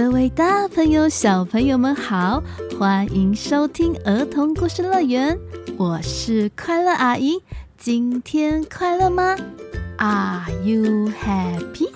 各位大朋友、小朋友们好，欢迎收听儿童故事乐园，我是快乐阿姨。今天快乐吗？Are you happy？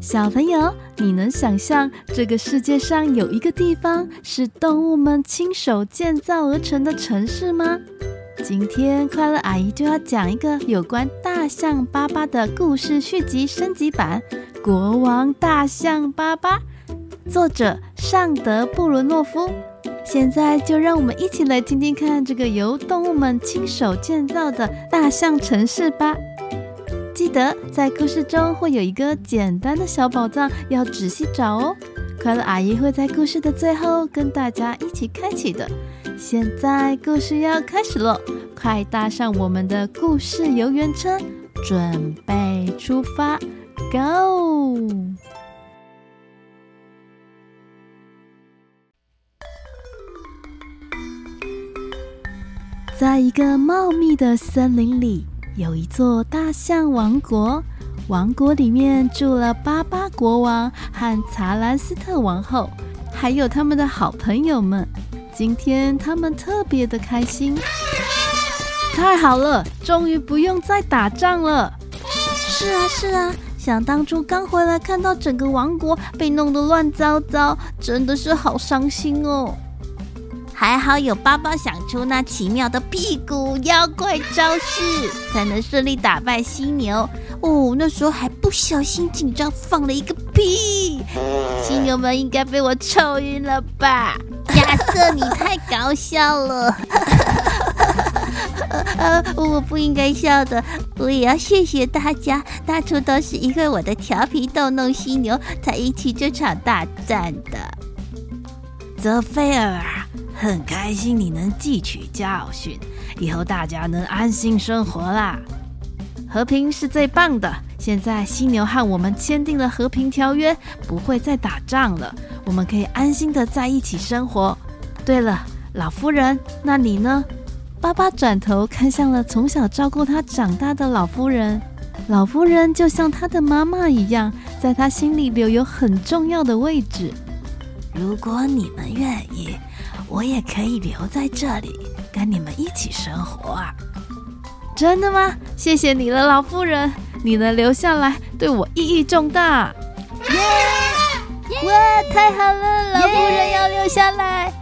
小朋友，你能想象这个世界上有一个地方是动物们亲手建造而成的城市吗？今天快乐阿姨就要讲一个有关大象巴巴的故事续集升级版。国王大象巴巴，作者尚德·布伦诺夫。现在就让我们一起来听听看这个由动物们亲手建造的大象城市吧。记得在故事中会有一个简单的小宝藏，要仔细找哦。快乐阿姨会在故事的最后跟大家一起开启的。现在故事要开始喽，快搭上我们的故事游园车，准备出发。Go！在一个茂密的森林里，有一座大象王国。王国里面住了巴巴国王和查兰斯特王后，还有他们的好朋友们。今天他们特别的开心。太好了，终于不用再打仗了。是啊，是啊。想当初刚回来，看到整个王国被弄得乱糟糟，真的是好伤心哦。还好有巴巴想出那奇妙的屁股妖怪招式，才能顺利打败犀牛。哦，那时候还不小心紧张放了一个屁，犀牛们应该被我臭晕了吧？亚瑟，你太搞笑了。呃，我不应该笑的。我也要谢谢大家，当初都是因为我的调皮逗弄犀牛，才引起这场大战的。泽菲尔啊，很开心你能汲取教训，以后大家能安心生活啦。和平是最棒的。现在犀牛和我们签订了和平条约，不会再打仗了，我们可以安心的在一起生活。对了，老夫人，那你呢？巴巴转头看向了从小照顾他长大的老夫人，老夫人就像他的妈妈一样，在他心里留有很重要的位置。如果你们愿意，我也可以留在这里跟你们一起生活。真的吗？谢谢你了，老夫人，你能留下来对我意义重大。耶！哇，太好了，老夫人要留下来。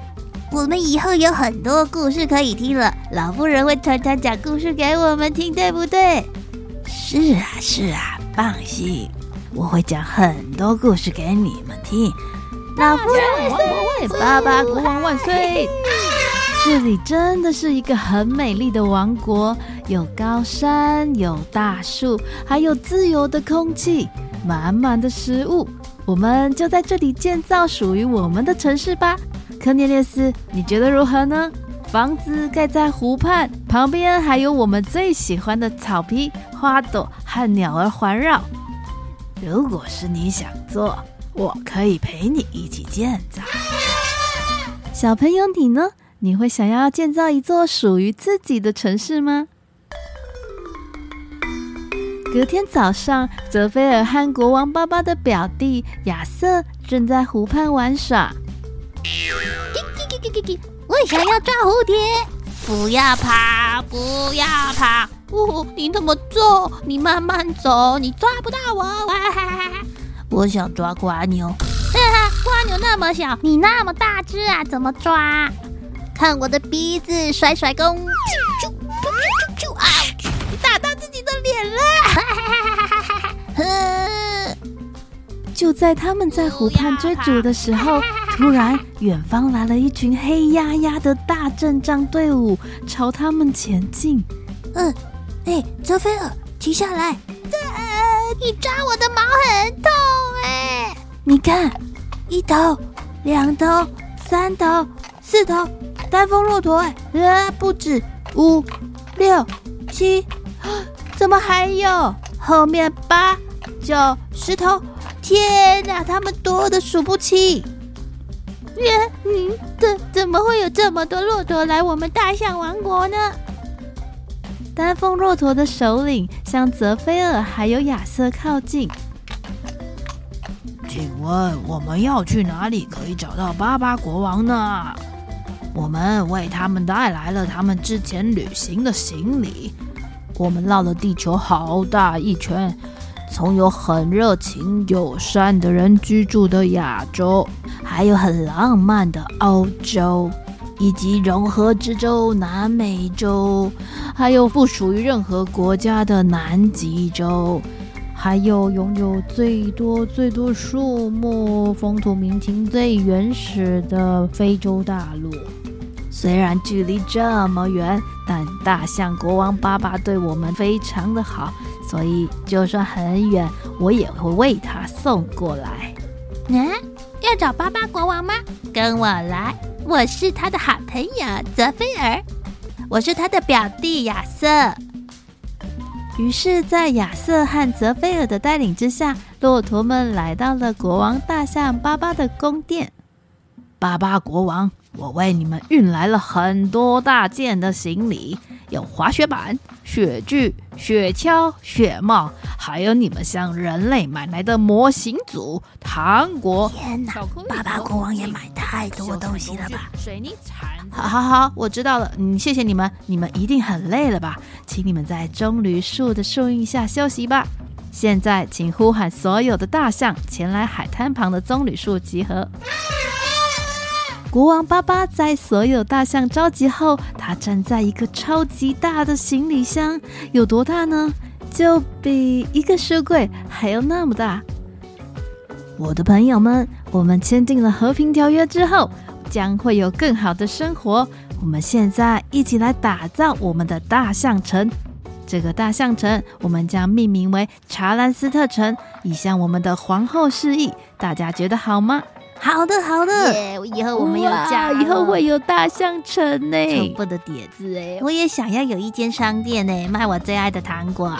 我们以后有很多故事可以听了，老夫人会常常讲故事给我们听，对不对？是啊，是啊，放心，我会讲很多故事给你们听。老夫人万岁！爸爸国王万岁！这里真的是一个很美丽的王国，有高山，有大树，还有自由的空气，满满的食物。我们就在这里建造属于我们的城市吧。科涅列斯，你觉得如何呢？房子盖在湖畔，旁边还有我们最喜欢的草皮、花朵和鸟儿环绕。如果是你想做，我可以陪你一起建造。小朋友，你呢？你会想要建造一座属于自己的城市吗？隔天早上，泽菲尔和国王巴巴的表弟亚瑟正在湖畔玩耍。我想要抓蝴蝶，不要跑，不要跑！呜，你那么重，你慢慢走，你抓不到我。哈哈哈，我想抓蜗牛，哈哈，蜗牛那么小，你那么大只啊，怎么抓？看我的鼻子，甩甩弓，啾啾啾啾啾啊！打到自己的脸了，就在他们在湖畔追逐的时候。突然，远方来了一群黑压压的大阵仗队伍，朝他们前进。嗯，哎，泽菲尔，停下来！这、呃，你抓我的毛很痛哎！你看，一头、两头、三头、四头，单峰骆驼哎，呃，不止五、六、七，怎么还有后面八、九、石头？天哪，他们多的数不清！耶，嗯，怎怎么会有这么多骆驼来我们大象王国呢？丹峰骆驼的首领向泽菲尔还有亚瑟靠近。请问我们要去哪里可以找到巴巴国王呢？我们为他们带来了他们之前旅行的行李。我们绕了地球好大一圈，从有很热情友善的人居住的亚洲，还有很浪漫的欧洲，以及融合之洲南美洲，还有不属于任何国家的南极洲。还有拥有最多最多树木、风土民情最原始的非洲大陆。虽然距离这么远，但大象国王巴巴对我们非常的好，所以就算很远，我也会为他送过来。嗯，要找巴巴国王吗？跟我来，我是他的好朋友泽菲尔，我是他的表弟亚瑟。于是，在亚瑟和泽菲尔的带领之下，骆驼们来到了国王大象巴巴的宫殿。巴巴国王，我为你们运来了很多大件的行李，有滑雪板、雪具、雪橇、雪帽，还有你们向人类买来的模型组、糖果。天哪，巴巴国王也买太多东西了吧？水泥铲。好好好，我知道了。嗯，谢谢你们，你们一定很累了吧？请你们在棕榈树的树荫下休息吧。现在，请呼喊所有的大象前来海滩旁的棕榈树集合。国王巴巴在所有大象召集后，他站在一个超级大的行李箱，有多大呢？就比一个书柜还要那么大。我的朋友们，我们签订了和平条约之后，将会有更好的生活。我们现在一起来打造我们的大象城。这个大象城，我们将命名为查兰斯特城，以向我们的皇后示意。大家觉得好吗？好的，好的。Yeah, 以后我们有家，以后会有大象城呢。初步的碟子哎，我也想要有一间商店呢，卖我最爱的糖果。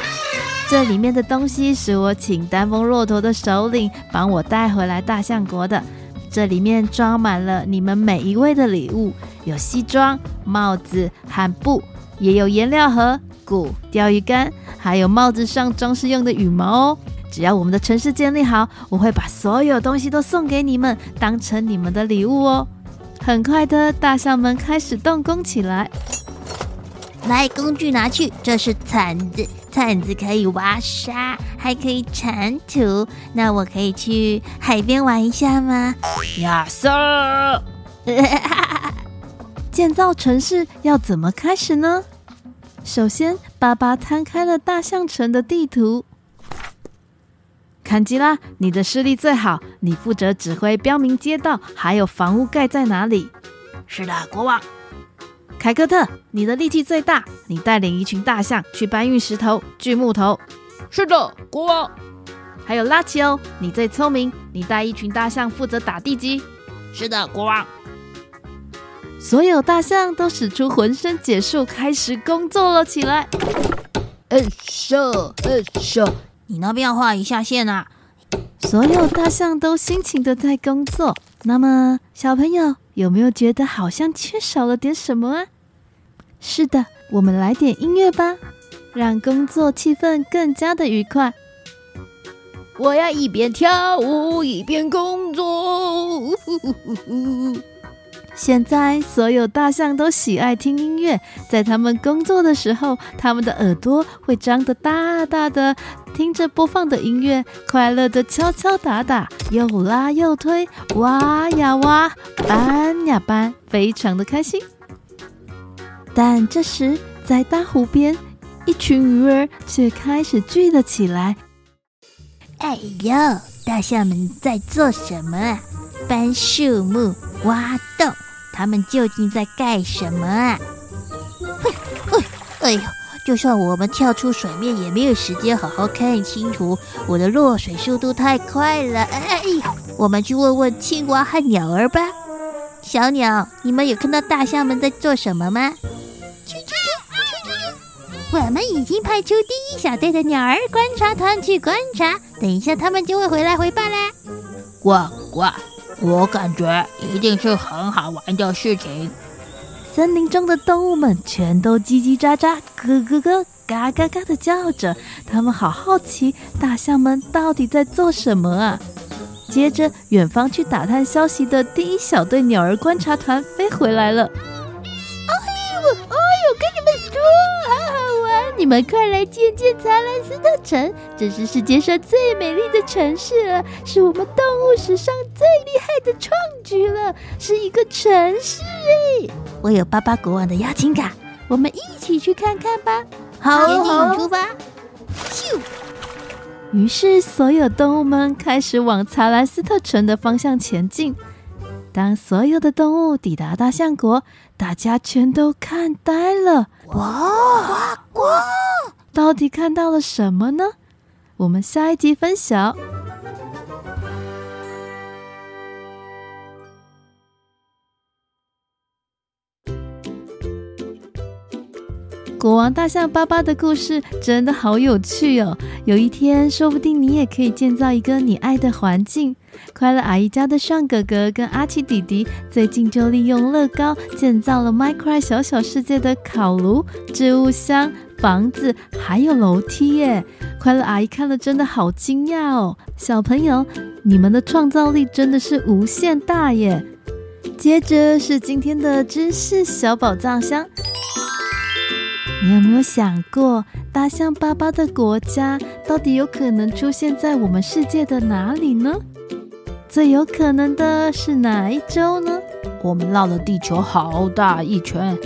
这里面的东西是我请丹峰骆驼的首领帮我带回来大象国的。这里面装满了你们每一位的礼物，有西装、帽子和布，也有颜料盒、鼓、钓鱼竿，还有帽子上装饰用的羽毛哦。只要我们的城市建立好，我会把所有东西都送给你们，当成你们的礼物哦。很快的，大象们开始动工起来。来，工具拿去，这是铲子，铲子可以挖沙，还可以铲土。那我可以去海边玩一下吗？亚瑟，建造城市要怎么开始呢？首先，爸爸摊开了大象城的地图。坎吉拉，你的视力最好，你负责指挥标明街道，还有房屋盖在哪里。是的，国王。凯克特，你的力气最大，你带领一群大象去搬运石头、锯木头。是的，国王。还有拉奇欧，你最聪明，你带一群大象负责打地基。是的，国王。所有大象都使出浑身解数，开始工作了起来。嗯，咻，嗯，咻，你那边要画一下线啊！所有大象都辛勤的在工作。那么，小朋友有没有觉得好像缺少了点什么啊？是的，我们来点音乐吧，让工作气氛更加的愉快。我要一边跳舞一边工作。呜呜呜呜呜现在所有大象都喜爱听音乐，在他们工作的时候，他们的耳朵会张得大大的，听着播放的音乐，快乐的敲敲打打，又拉又推，挖呀挖，搬呀搬，非常的开心。但这时，在大湖边，一群鱼儿却开始聚了起来。哎呦，大象们在做什么？搬树木，挖洞。他们究竟在干什么啊？嘿，哎，哎呦！就算我们跳出水面，也没有时间好好看清楚。我的落水速度太快了。哎，我们去问问青蛙和鸟儿吧。小鸟，你们有看到大象们在做什么吗？去去去！我们已经派出第一小队的鸟儿观察团去观察，等一下他们就会回来回报啦。呱呱。我感觉一定是很好玩的事情。森林中的动物们全都叽叽喳喳、咯咯咯、嘎嘎嘎的叫着，他们好好奇大象们到底在做什么啊！接着，远方去打探消息的第一小队鸟儿观察团飞回来了。们快来见见查兰斯特城，这是世界上最美丽的城市了，是我们动物史上最厉害的创举了，是一个城市哎！我有巴巴国王的邀请卡，我们一起去看看吧。好，好，出发！咻。于是，所有动物们开始往查兰斯特城的方向前进。当所有的动物抵达大象国，大家全都看呆了。哇哇！到底看到了什么呢？我们下一集分享。国王大象巴巴的故事真的好有趣哦！有一天，说不定你也可以建造一个你爱的环境。快乐阿姨家的尚哥哥跟阿奇弟弟最近就利用乐高建造了 Minecraft 小小世界的烤炉、置物箱、房子，还有楼梯耶！快乐阿姨看了真的好惊讶哦！小朋友，你们的创造力真的是无限大耶！接着是今天的知识小宝藏箱。你有没有想过，大象巴巴的国家到底有可能出现在我们世界的哪里呢？最有可能的是哪一洲呢？我们绕了地球好大一圈，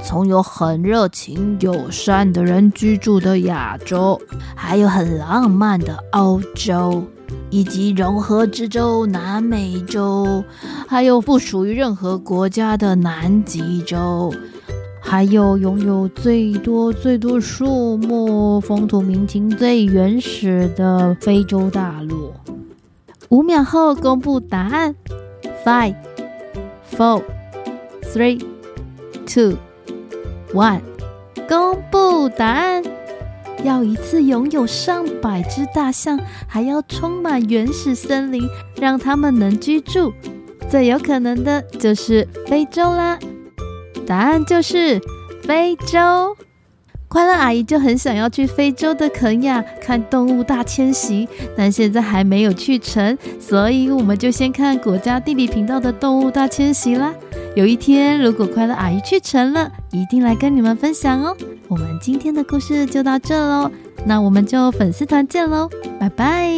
从有很热情友善的人居住的亚洲，还有很浪漫的欧洲，以及融合之洲南美洲，还有不属于任何国家的南极洲。还有拥有最多最多树木、风土民情最原始的非洲大陆。五秒后公布答案：Five, four, three, two, one。公布答案。要一次拥有上百只大象，还要充满原始森林，让它们能居住，最有可能的就是非洲啦。答案就是非洲。快乐阿姨就很想要去非洲的肯亚看动物大迁徙，但现在还没有去成，所以我们就先看国家地理频道的动物大迁徙啦。有一天，如果快乐阿姨去成了，一定来跟你们分享哦。我们今天的故事就到这喽，那我们就粉丝团见喽，拜拜。